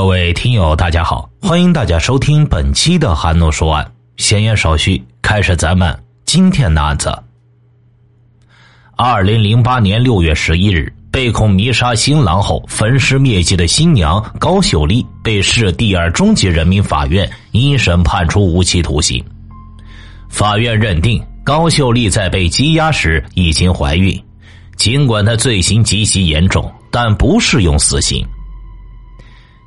各位听友，大家好，欢迎大家收听本期的韩诺说案。闲言少叙，开始咱们今天的案子。二零零八年六月十一日，被控迷杀新郎后焚尸灭迹的新娘高秀丽被市第二中级人民法院一审判处无期徒刑。法院认定高秀丽在被羁押时已经怀孕，尽管她罪行极其严重，但不适用死刑。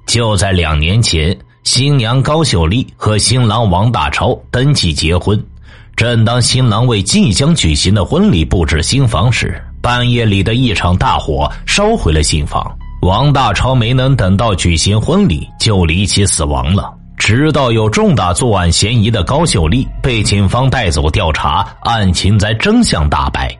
就在两年前，新娘高秀丽和新郎王大超登记结婚。正当新郎为即将举行的婚礼布置新房时，半夜里的一场大火烧毁了新房。王大超没能等到举行婚礼就离奇死亡了。直到有重大作案嫌疑的高秀丽被警方带走调查，案情才真相大白。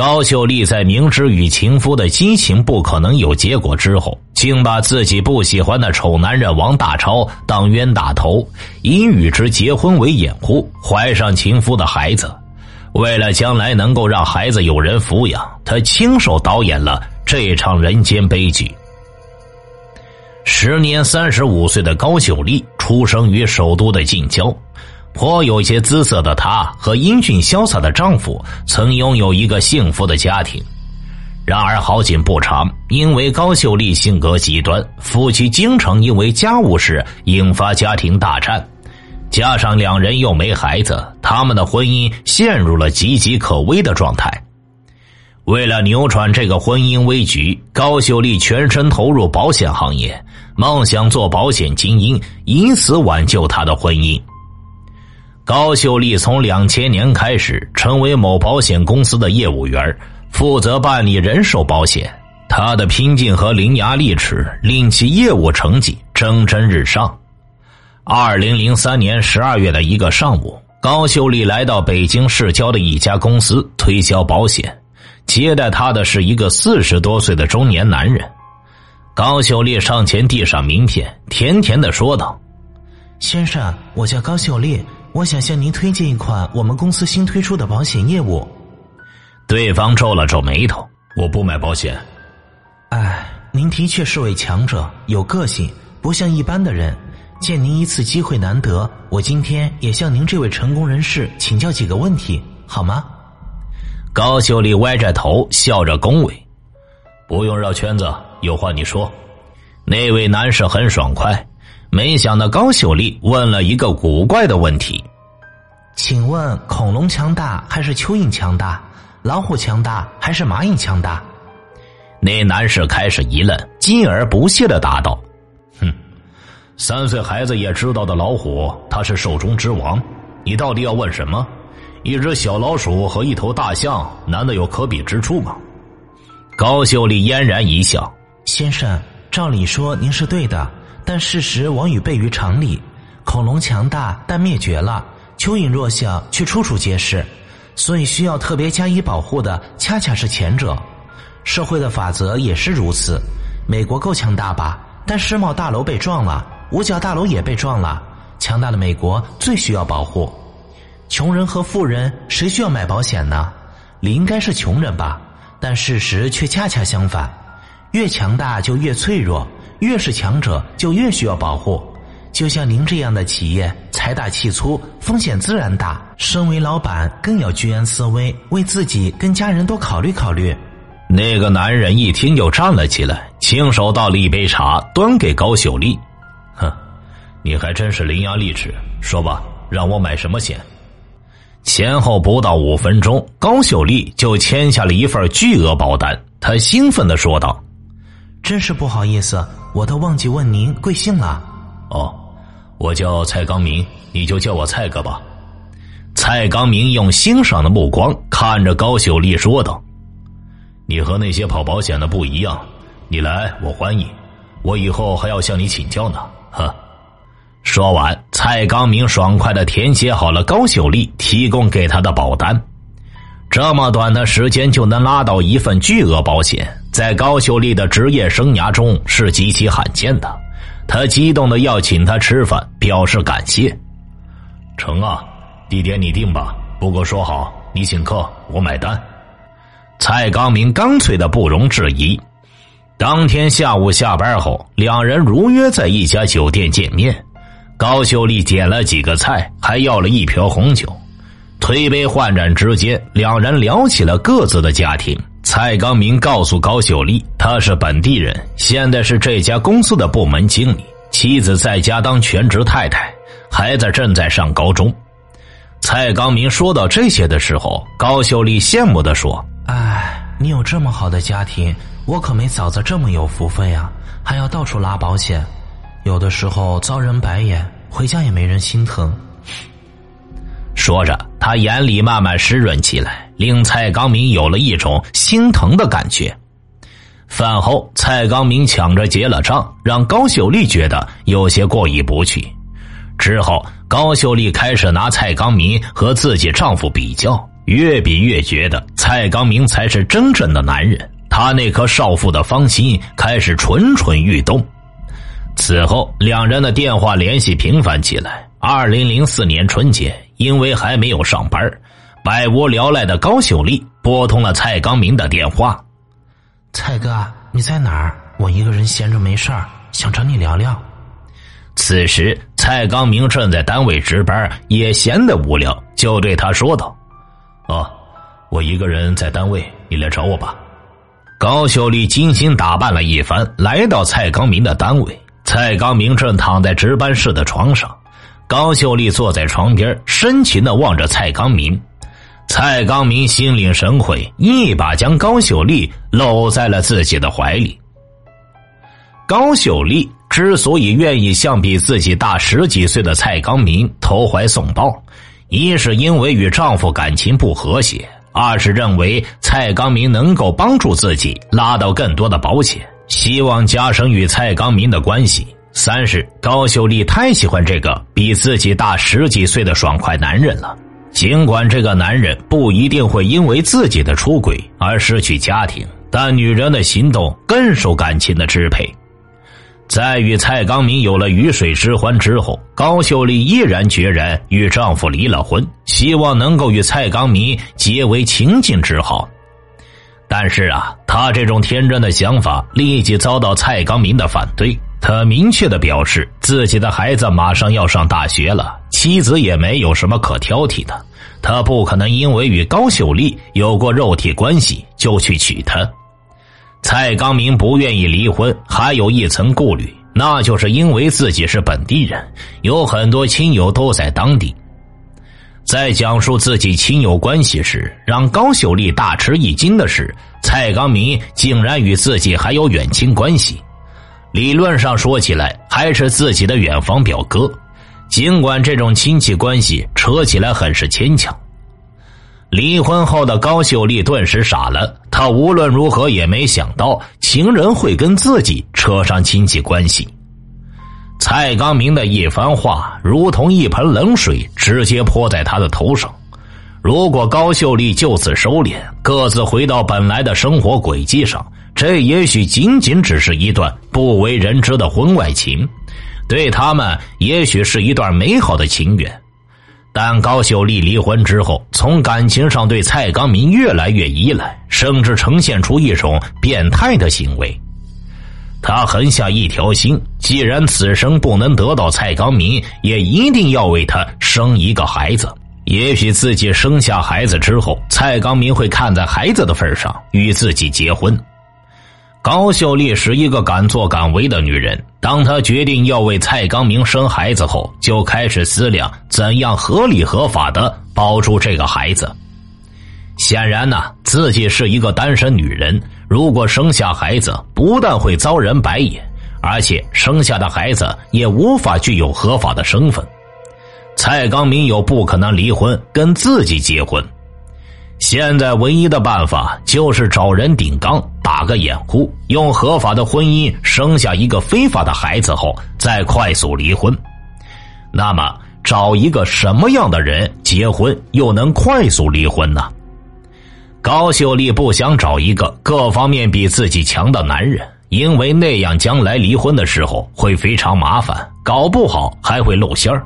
高秀丽在明知与情夫的激情不可能有结果之后，竟把自己不喜欢的丑男人王大超当冤大头，以与之结婚为掩护，怀上情夫的孩子。为了将来能够让孩子有人抚养，他亲手导演了这场人间悲剧。时年三十五岁的高秀丽出生于首都的近郊。颇有些姿色的她和英俊潇洒的丈夫曾拥有一个幸福的家庭，然而好景不长，因为高秀丽性格极端，夫妻经常因为家务事引发家庭大战，加上两人又没孩子，他们的婚姻陷入了岌岌可危的状态。为了扭转这个婚姻危局，高秀丽全身投入保险行业，梦想做保险精英，以此挽救她的婚姻。高秀丽从两千年开始成为某保险公司的业务员，负责办理人寿保险。她的拼劲和伶牙俐齿令其业务成绩蒸蒸日上。二零零三年十二月的一个上午，高秀丽来到北京市郊的一家公司推销保险，接待她的是一个四十多岁的中年男人。高秀丽上前递上名片，甜甜的说道：“先生，我叫高秀丽。”我想向您推荐一款我们公司新推出的保险业务。对方皱了皱眉头：“我不买保险。”哎，您的确是位强者，有个性，不像一般的人。见您一次机会难得，我今天也向您这位成功人士请教几个问题，好吗？高秀丽歪着头笑着恭维：“不用绕圈子，有话你说。”那位男士很爽快。没想到高秀丽问了一个古怪的问题：“请问恐龙强大还是蚯蚓强大？老虎强大还是蚂蚁强大？”那男士开始一愣，继而不屑的答道：“哼，三岁孩子也知道的老虎，它是兽中之王。你到底要问什么？一只小老鼠和一头大象，难道有可比之处吗？”高秀丽嫣然一笑：“先生，照理说您是对的。”但事实往与悖于常理，恐龙强大但灭绝了，蚯蚓弱小却处处皆是，所以需要特别加以保护的恰恰是前者。社会的法则也是如此。美国够强大吧？但世贸大楼被撞了，五角大楼也被撞了，强大的美国最需要保护。穷人和富人谁需要买保险呢？理应该是穷人吧？但事实却恰恰相反，越强大就越脆弱。越是强者，就越需要保护。就像您这样的企业，财大气粗，风险自然大。身为老板，更要居安思危，为自己跟家人多考虑考虑。那个男人一听就站了起来，亲手倒了一杯茶，端给高秀丽。哼，你还真是伶牙俐齿。说吧，让我买什么险？前后不到五分钟，高秀丽就签下了一份巨额保单。她兴奋的说道：“真是不好意思。”我都忘记问您贵姓了。哦，我叫蔡刚明，你就叫我蔡哥吧。蔡刚明用欣赏的目光看着高秀丽说道：“你和那些跑保险的不一样，你来我欢迎，我以后还要向你请教呢。”呵。说完，蔡刚明爽快的填写好了高秀丽提供给他的保单。这么短的时间就能拉到一份巨额保险。在高秀丽的职业生涯中是极其罕见的，他激动的要请他吃饭，表示感谢。成啊，地点你定吧，不过说好你请客，我买单。蔡刚明干脆的不容置疑。当天下午下班后，两人如约在一家酒店见面。高秀丽点了几个菜，还要了一瓢红酒。推杯换盏之间，两人聊起了各自的家庭。蔡刚明告诉高秀丽，他是本地人，现在是这家公司的部门经理，妻子在家当全职太太，孩子正在上高中。蔡刚明说到这些的时候，高秀丽羡慕的说：“哎，你有这么好的家庭，我可没嫂子这么有福分呀，还要到处拉保险，有的时候遭人白眼，回家也没人心疼。”说着，他眼里慢慢湿润起来，令蔡刚明有了一种心疼的感觉。饭后，蔡刚明抢着结了账，让高秀丽觉得有些过意不去。之后，高秀丽开始拿蔡刚明和自己丈夫比较，越比越觉得蔡刚明才是真正的男人。他那颗少妇的芳心开始蠢蠢欲动。此后，两人的电话联系频繁起来。二零零四年春节。因为还没有上班，百无聊赖的高秀丽拨通了蔡刚明的电话。蔡哥，你在哪儿？我一个人闲着没事儿，想找你聊聊。此时，蔡刚明正在单位值班，也闲得无聊，就对他说道：“哦，我一个人在单位，你来找我吧。”高秀丽精心打扮了一番，来到蔡刚明的单位。蔡刚明正躺在值班室的床上。高秀丽坐在床边，深情的望着蔡刚明。蔡刚明心领神会，一把将高秀丽搂在了自己的怀里。高秀丽之所以愿意向比自己大十几岁的蔡刚明投怀送抱，一是因为与丈夫感情不和谐，二是认为蔡刚明能够帮助自己拉到更多的保险，希望加深与蔡刚明的关系。三是高秀丽太喜欢这个比自己大十几岁的爽快男人了，尽管这个男人不一定会因为自己的出轨而失去家庭，但女人的行动更受感情的支配。在与蔡刚明有了鱼水之欢之后，高秀丽毅然决然与丈夫离了婚，希望能够与蔡刚明结为秦晋之好。但是啊，她这种天真的想法立即遭到蔡刚明的反对。他明确的表示，自己的孩子马上要上大学了，妻子也没有什么可挑剔的，他不可能因为与高秀丽有过肉体关系就去娶她。蔡刚明不愿意离婚，还有一层顾虑，那就是因为自己是本地人，有很多亲友都在当地。在讲述自己亲友关系时，让高秀丽大吃一惊的是，蔡刚明竟然与自己还有远亲关系。理论上说起来，还是自己的远房表哥，尽管这种亲戚关系扯起来很是牵强。离婚后的高秀丽顿时傻了，她无论如何也没想到情人会跟自己扯上亲戚关系。蔡刚明的一番话如同一盆冷水，直接泼在他的头上。如果高秀丽就此收敛，各自回到本来的生活轨迹上。这也许仅仅只是一段不为人知的婚外情，对他们也许是一段美好的情缘。但高秀丽离婚之后，从感情上对蔡刚明越来越依赖，甚至呈现出一种变态的行为。他狠下一条心，既然此生不能得到蔡刚明，也一定要为他生一个孩子。也许自己生下孩子之后，蔡刚明会看在孩子的份上与自己结婚。高秀丽是一个敢作敢为的女人。当她决定要为蔡刚明生孩子后，就开始思量怎样合理合法的保住这个孩子。显然呢，自己是一个单身女人，如果生下孩子，不但会遭人白眼，而且生下的孩子也无法具有合法的身份。蔡刚明又不可能离婚跟自己结婚。现在唯一的办法就是找人顶缸，打个掩护，用合法的婚姻生下一个非法的孩子后，再快速离婚。那么，找一个什么样的人结婚又能快速离婚呢？高秀丽不想找一个各方面比自己强的男人，因为那样将来离婚的时候会非常麻烦，搞不好还会露馅儿。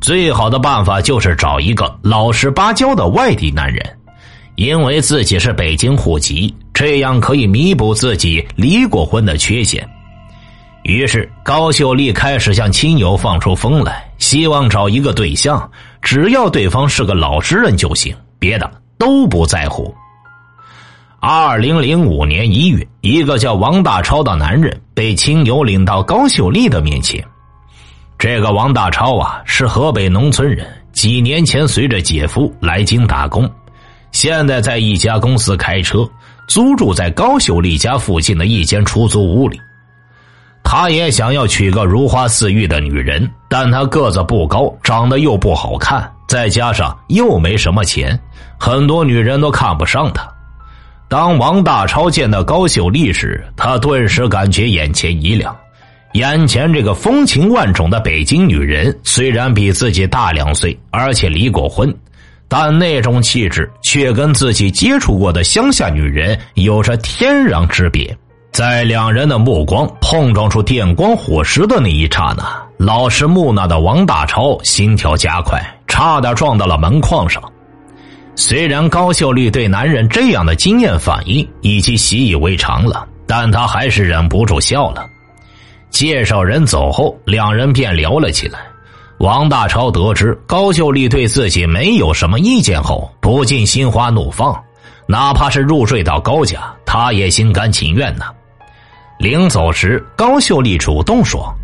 最好的办法就是找一个老实巴交的外地男人。因为自己是北京户籍，这样可以弥补自己离过婚的缺陷。于是高秀丽开始向亲友放出风来，希望找一个对象，只要对方是个老实人就行，别的都不在乎。二零零五年一月，一个叫王大超的男人被亲友领到高秀丽的面前。这个王大超啊，是河北农村人，几年前随着姐夫来京打工，现在在一家公司开车，租住在高秀丽家附近的一间出租屋里。他也想要娶个如花似玉的女人，但他个子不高，长得又不好看，再加上又没什么钱，很多女人都看不上他。当王大超见到高秀丽时，他顿时感觉眼前一亮。眼前这个风情万种的北京女人，虽然比自己大两岁，而且离过婚，但那种气质却跟自己接触过的乡下女人有着天壤之别。在两人的目光碰撞出电光火石的那一刹那，老实木讷的王大超心跳加快，差点撞到了门框上。虽然高秀丽对男人这样的经验反应已经习以为常了，但她还是忍不住笑了。介绍人走后，两人便聊了起来。王大超得知高秀丽对自己没有什么意见后，不禁心花怒放。哪怕是入赘到高家，他也心甘情愿呢。临走时，高秀丽主动说：“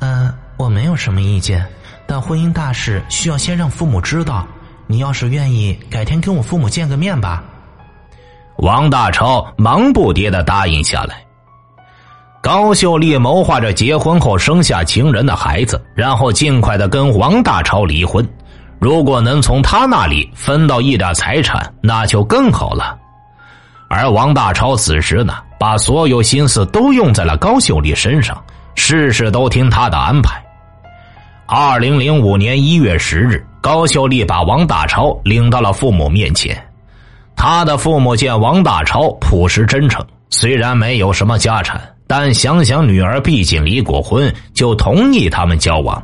嗯，我没有什么意见，但婚姻大事需要先让父母知道。”你要是愿意，改天跟我父母见个面吧。王大超忙不迭的答应下来。高秀丽谋划着结婚后生下情人的孩子，然后尽快的跟王大超离婚。如果能从他那里分到一点财产，那就更好了。而王大超此时呢，把所有心思都用在了高秀丽身上，事事都听他的安排。二零零五年一月十日。高秀丽把王大超领到了父母面前，他的父母见王大超朴实真诚，虽然没有什么家产，但想想女儿毕竟离过婚，就同意他们交往。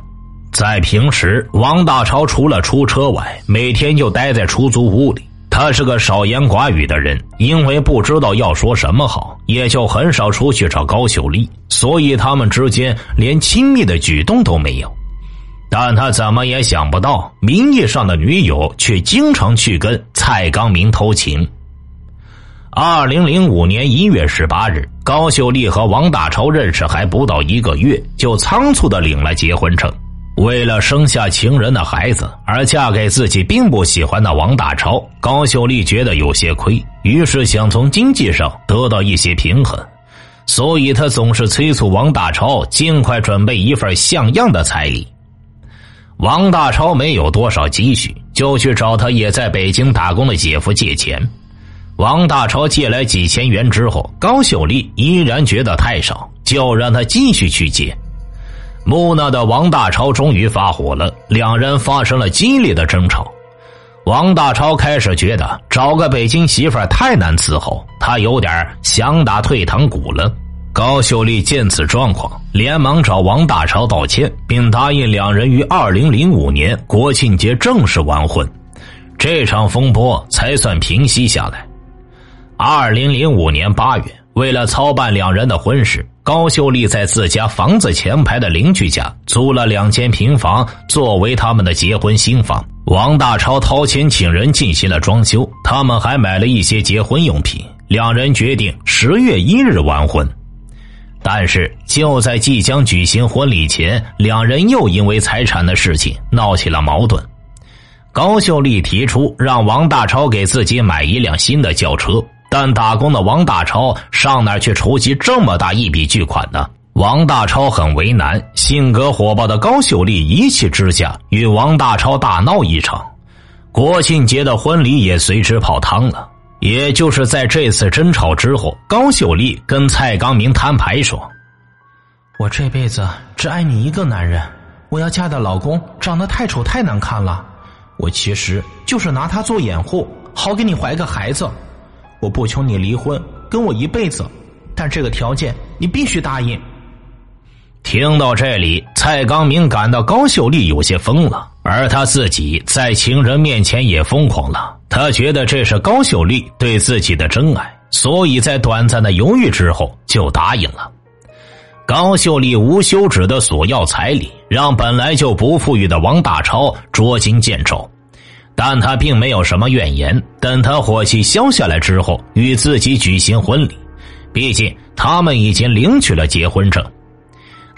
在平时，王大超除了出车外，每天就待在出租屋里。他是个少言寡语的人，因为不知道要说什么好，也就很少出去找高秀丽，所以他们之间连亲密的举动都没有。但他怎么也想不到，名义上的女友却经常去跟蔡刚明偷情。二零零五年一月十八日，高秀丽和王大超认识还不到一个月，就仓促的领了结婚证。为了生下情人的孩子而嫁给自己并不喜欢的王大超，高秀丽觉得有些亏，于是想从经济上得到一些平衡，所以她总是催促王大超尽快准备一份像样的彩礼。王大超没有多少积蓄，就去找他也在北京打工的姐夫借钱。王大超借来几千元之后，高秀丽依然觉得太少，就让他继续去借。木讷的王大超终于发火了，两人发生了激烈的争吵。王大超开始觉得找个北京媳妇太难伺候，他有点想打退堂鼓了。高秀丽见此状况，连忙找王大超道歉，并答应两人于二零零五年国庆节正式完婚，这场风波才算平息下来。二零零五年八月，为了操办两人的婚事，高秀丽在自家房子前排的邻居家租了两间平房作为他们的结婚新房。王大超掏钱请人进行了装修，他们还买了一些结婚用品。两人决定十月一日完婚。但是就在即将举行婚礼前，两人又因为财产的事情闹起了矛盾。高秀丽提出让王大超给自己买一辆新的轿车，但打工的王大超上哪去筹集这么大一笔巨款呢？王大超很为难，性格火爆的高秀丽一气之下与王大超大闹一场，国庆节的婚礼也随之泡汤了。也就是在这次争吵之后，高秀丽跟蔡刚明摊牌说：“我这辈子只爱你一个男人，我要嫁的老公长得太丑太难看了，我其实就是拿他做掩护，好给你怀个孩子。我不求你离婚，跟我一辈子，但这个条件你必须答应。”听到这里，蔡刚明感到高秀丽有些疯了，而他自己在情人面前也疯狂了。他觉得这是高秀丽对自己的真爱，所以在短暂的犹豫之后就答应了。高秀丽无休止的索要彩礼，让本来就不富裕的王大超捉襟见肘，但他并没有什么怨言。等他火气消下来之后，与自己举行婚礼。毕竟他们已经领取了结婚证，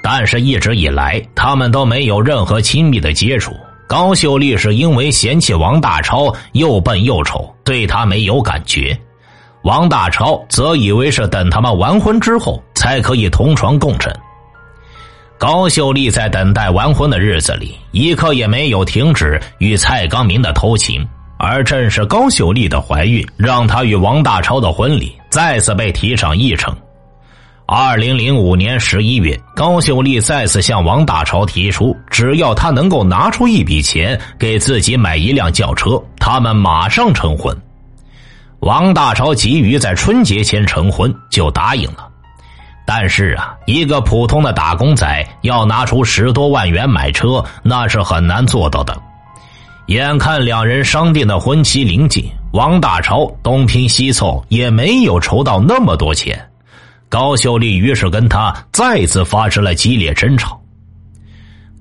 但是一直以来他们都没有任何亲密的接触。高秀丽是因为嫌弃王大超又笨又丑，对他没有感觉；王大超则以为是等他们完婚之后才可以同床共枕。高秀丽在等待完婚的日子里，一刻也没有停止与蔡刚明的偷情。而正是高秀丽的怀孕，让她与王大超的婚礼再次被提上议程。二零零五年十一月，高秀丽再次向王大超提出，只要他能够拿出一笔钱给自己买一辆轿车，他们马上成婚。王大超急于在春节前成婚，就答应了。但是啊，一个普通的打工仔要拿出十多万元买车，那是很难做到的。眼看两人商定的婚期临近，王大超东拼西凑也没有筹到那么多钱，高秀丽于是跟他再次发生了激烈争吵。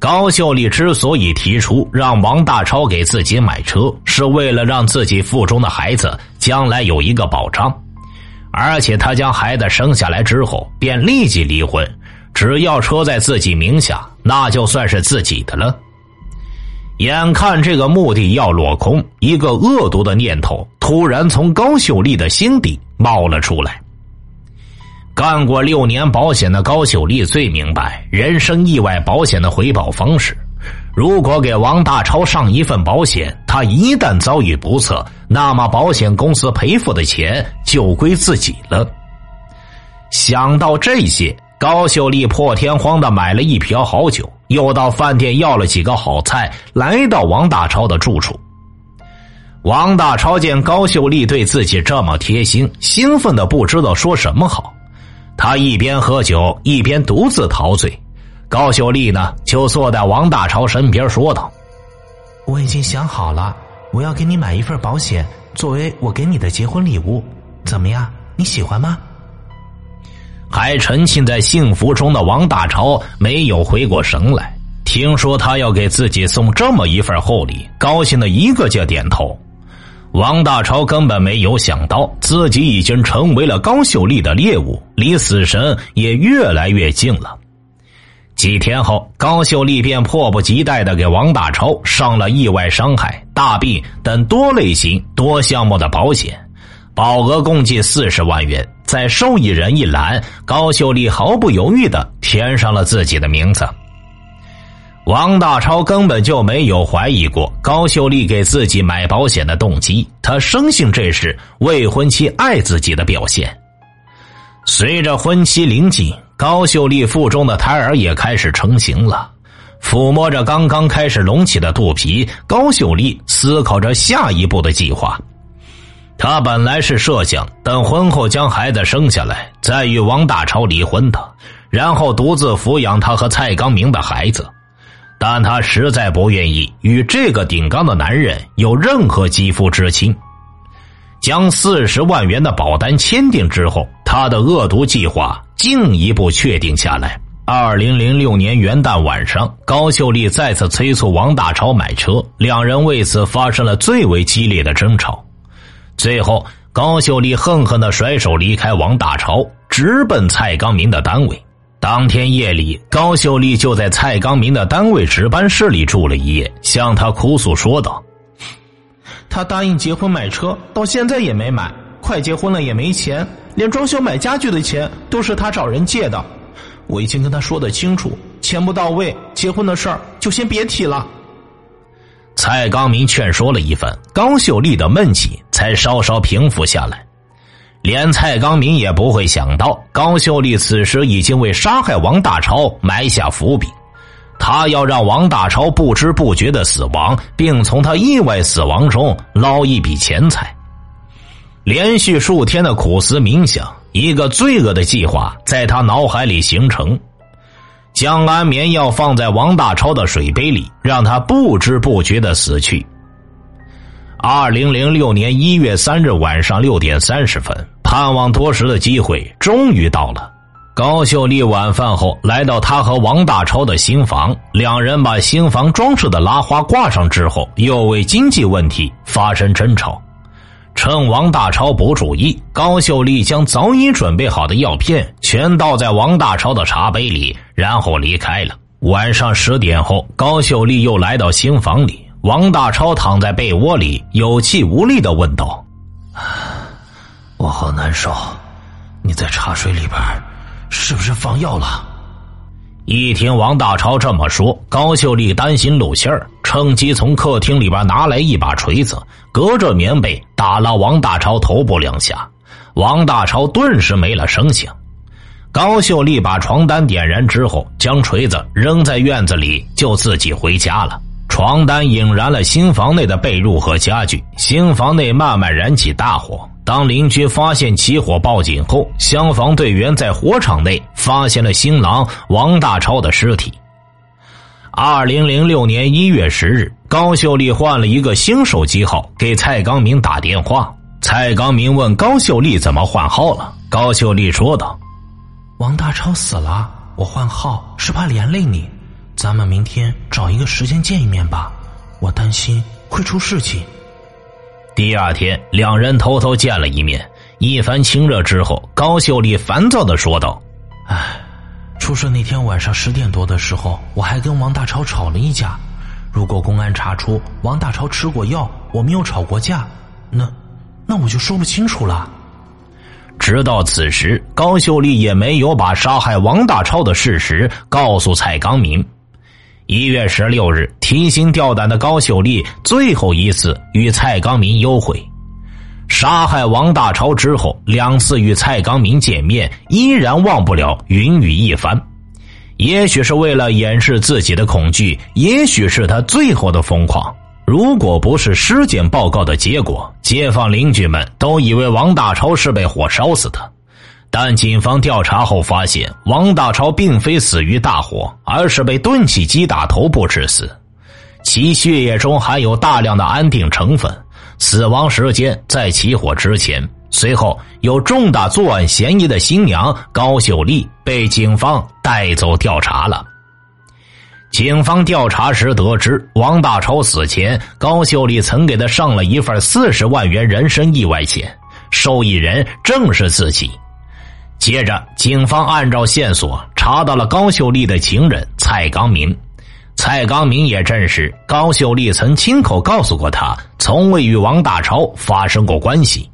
高秀丽之所以提出让王大超给自己买车，是为了让自己腹中的孩子将来有一个保障，而且他将孩子生下来之后便立即离婚，只要车在自己名下，那就算是自己的了。眼看这个目的要落空，一个恶毒的念头突然从高秀丽的心底冒了出来。干过六年保险的高秀丽最明白人身意外保险的回保方式。如果给王大超上一份保险，他一旦遭遇不测，那么保险公司赔付的钱就归自己了。想到这些。高秀丽破天荒的买了一瓢好酒，又到饭店要了几个好菜，来到王大超的住处。王大超见高秀丽对自己这么贴心，兴奋的不知道说什么好。他一边喝酒，一边独自陶醉。高秀丽呢，就坐在王大超身边说道：“我已经想好了，我要给你买一份保险，作为我给你的结婚礼物，怎么样？你喜欢吗？”还沉浸在幸福中的王大超没有回过神来，听说他要给自己送这么一份厚礼，高兴的一个劲点头。王大超根本没有想到自己已经成为了高秀丽的猎物，离死神也越来越近了。几天后，高秀丽便迫不及待的给王大超上了意外伤害、大病等多类型、多项目的保险，保额共计四十万元。在受益人一栏，高秀丽毫不犹豫的填上了自己的名字。王大超根本就没有怀疑过高秀丽给自己买保险的动机，他深信这是未婚妻爱自己的表现。随着婚期临近，高秀丽腹中的胎儿也开始成型了。抚摸着刚刚开始隆起的肚皮，高秀丽思考着下一步的计划。她本来是设想等婚后将孩子生下来，再与王大超离婚的，然后独自抚养他和蔡刚明的孩子。但他实在不愿意与这个顶缸的男人有任何肌肤之亲。将四十万元的保单签订之后，他的恶毒计划进一步确定下来。二零零六年元旦晚上，高秀丽再次催促王大超买车，两人为此发生了最为激烈的争吵。最后，高秀丽恨恨的甩手离开王大超，直奔蔡刚明的单位。当天夜里，高秀丽就在蔡刚明的单位值班室里住了一夜，向他哭诉说道：“他答应结婚买车，到现在也没买，快结婚了也没钱，连装修买家具的钱都是他找人借的。我已经跟他说的清楚，钱不到位，结婚的事儿就先别提了。”蔡刚明劝说了一番，高秀丽的闷气才稍稍平复下来。连蔡刚明也不会想到，高秀丽此时已经为杀害王大超埋下伏笔。他要让王大超不知不觉的死亡，并从他意外死亡中捞一笔钱财。连续数天的苦思冥想，一个罪恶的计划在他脑海里形成。将安眠药放在王大超的水杯里，让他不知不觉的死去。二零零六年一月三日晚上六点三十分，盼望多时的机会终于到了。高秀丽晚饭后来到他和王大超的新房，两人把新房装饰的拉花挂上之后，又为经济问题发生争吵。趁王大超不注意，高秀丽将早已准备好的药片全倒在王大超的茶杯里，然后离开了。晚上十点后，高秀丽又来到新房里，王大超躺在被窝里，有气无力的问道：“我好难受，你在茶水里边是不是放药了？”一听王大超这么说，高秀丽担心露馅儿，趁机从客厅里边拿来一把锤子，隔着棉被打了王大超头部两下。王大超顿时没了声响。高秀丽把床单点燃之后，将锤子扔在院子里，就自己回家了。床单引燃了新房内的被褥和家具，新房内慢慢燃起大火。当邻居发现起火报警后，消防队员在火场内发现了新郎王大超的尸体。二零零六年一月十日，高秀丽换了一个新手机号给蔡刚明打电话。蔡刚明问高秀丽怎么换号了，高秀丽说道：“王大超死了，我换号是怕连累你，咱们明天找一个时间见一面吧，我担心会出事情。”第二天，两人偷偷见了一面。一番亲热之后，高秀丽烦躁的说道：“哎，出事那天晚上十点多的时候，我还跟王大超吵了一架。如果公安查出王大超吃过药，我们又吵过架，那那我就说不清楚了。”直到此时，高秀丽也没有把杀害王大超的事实告诉蔡刚明。一月十六日，提心吊胆的高秀丽最后一次与蔡刚明幽会。杀害王大超之后，两次与蔡刚明见面，依然忘不了云雨一番。也许是为了掩饰自己的恐惧，也许是他最后的疯狂。如果不是尸检报告的结果，街坊邻居们都以为王大超是被火烧死的。但警方调查后发现，王大超并非死于大火，而是被钝器击打头部致死。其血液中含有大量的安定成分，死亡时间在起火之前。随后，有重大作案嫌疑的新娘高秀丽被警方带走调查了。警方调查时得知，王大超死前，高秀丽曾给他上了一份四十万元人身意外险，受益人正是自己。接着，警方按照线索查到了高秀丽的情人蔡刚明。蔡刚明也证实，高秀丽曾亲口告诉过他，从未与王大超发生过关系。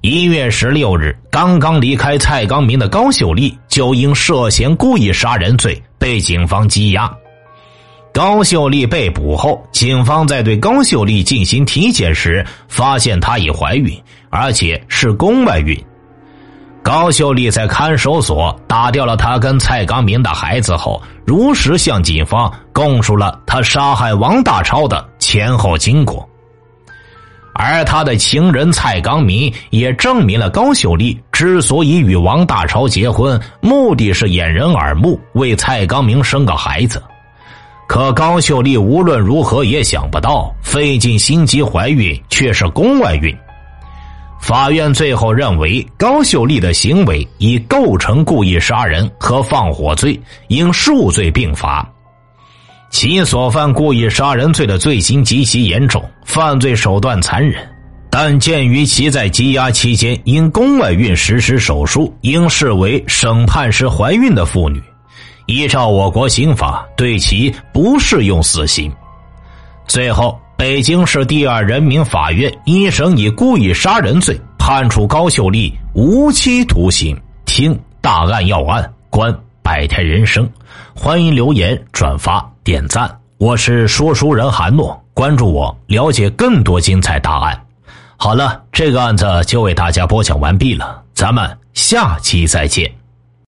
一月十六日，刚刚离开蔡刚明的高秀丽，就因涉嫌故意杀人罪被警方羁押。高秀丽被捕后，警方在对高秀丽进行体检时，发现她已怀孕，而且是宫外孕。高秀丽在看守所打掉了他跟蔡刚明的孩子后，如实向警方供述了他杀害王大超的前后经过。而他的情人蔡刚明也证明了高秀丽之所以与王大超结婚，目的是掩人耳目，为蔡刚明生个孩子。可高秀丽无论如何也想不到，费尽心机怀孕却是宫外孕。法院最后认为，高秀丽的行为已构成故意杀人和放火罪，应数罪并罚。其所犯故意杀人罪的罪行极其严重，犯罪手段残忍，但鉴于其在羁押期间因宫外孕实施手术，应视为审判时怀孕的妇女，依照我国刑法，对其不适用死刑。最后。北京市第二人民法院一审以故意杀人罪判处高秀丽无期徒刑。听大案要案，观百态人生。欢迎留言、转发、点赞。我是说书人韩诺，关注我，了解更多精彩大案。好了，这个案子就为大家播讲完毕了，咱们下期再见。